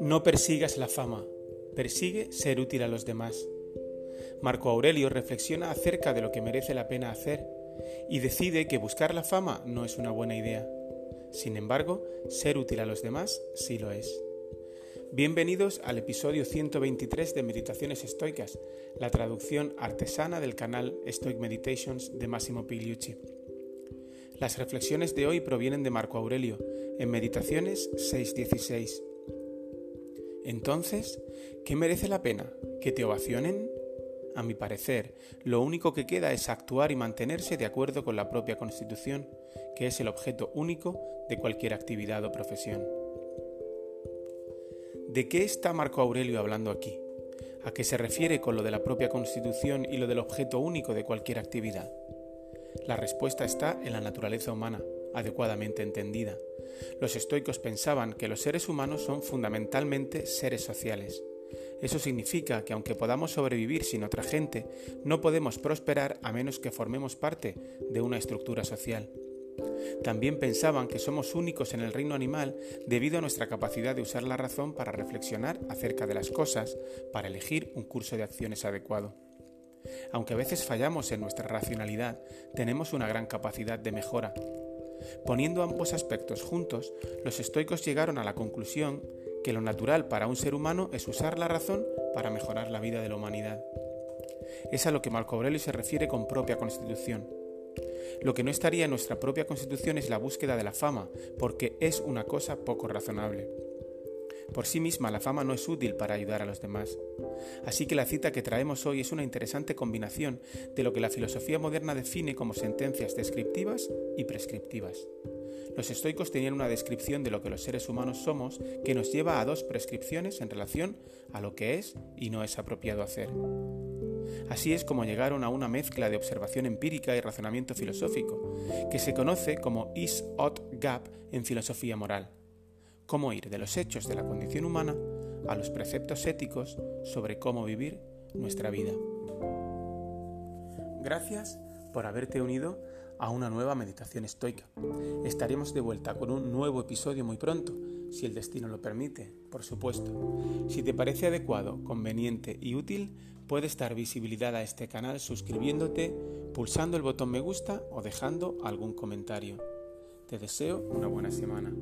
No persigas la fama, persigue ser útil a los demás. Marco Aurelio reflexiona acerca de lo que merece la pena hacer y decide que buscar la fama no es una buena idea. Sin embargo, ser útil a los demás sí lo es. Bienvenidos al episodio 123 de Meditaciones Estoicas, la traducción artesana del canal Stoic Meditations de Massimo Pigliucci. Las reflexiones de hoy provienen de Marco Aurelio, en Meditaciones 6.16. Entonces, ¿qué merece la pena? ¿Que te ovacionen? A mi parecer, lo único que queda es actuar y mantenerse de acuerdo con la propia Constitución, que es el objeto único de cualquier actividad o profesión. ¿De qué está Marco Aurelio hablando aquí? ¿A qué se refiere con lo de la propia Constitución y lo del objeto único de cualquier actividad? La respuesta está en la naturaleza humana, adecuadamente entendida. Los estoicos pensaban que los seres humanos son fundamentalmente seres sociales. Eso significa que aunque podamos sobrevivir sin otra gente, no podemos prosperar a menos que formemos parte de una estructura social. También pensaban que somos únicos en el reino animal debido a nuestra capacidad de usar la razón para reflexionar acerca de las cosas, para elegir un curso de acciones adecuado. Aunque a veces fallamos en nuestra racionalidad, tenemos una gran capacidad de mejora. Poniendo ambos aspectos juntos, los estoicos llegaron a la conclusión que lo natural para un ser humano es usar la razón para mejorar la vida de la humanidad. Es a lo que Marco Aurelio se refiere con propia constitución. Lo que no estaría en nuestra propia constitución es la búsqueda de la fama, porque es una cosa poco razonable. Por sí misma la fama no es útil para ayudar a los demás. Así que la cita que traemos hoy es una interesante combinación de lo que la filosofía moderna define como sentencias descriptivas y prescriptivas. Los estoicos tenían una descripción de lo que los seres humanos somos que nos lleva a dos prescripciones en relación a lo que es y no es apropiado hacer. Así es como llegaron a una mezcla de observación empírica y razonamiento filosófico, que se conoce como is-out gap en filosofía moral. Cómo ir de los hechos de la condición humana a los preceptos éticos sobre cómo vivir nuestra vida. Gracias por haberte unido a una nueva meditación estoica. Estaremos de vuelta con un nuevo episodio muy pronto, si el destino lo permite, por supuesto. Si te parece adecuado, conveniente y útil, puedes dar visibilidad a este canal suscribiéndote, pulsando el botón me gusta o dejando algún comentario. Te deseo una buena semana.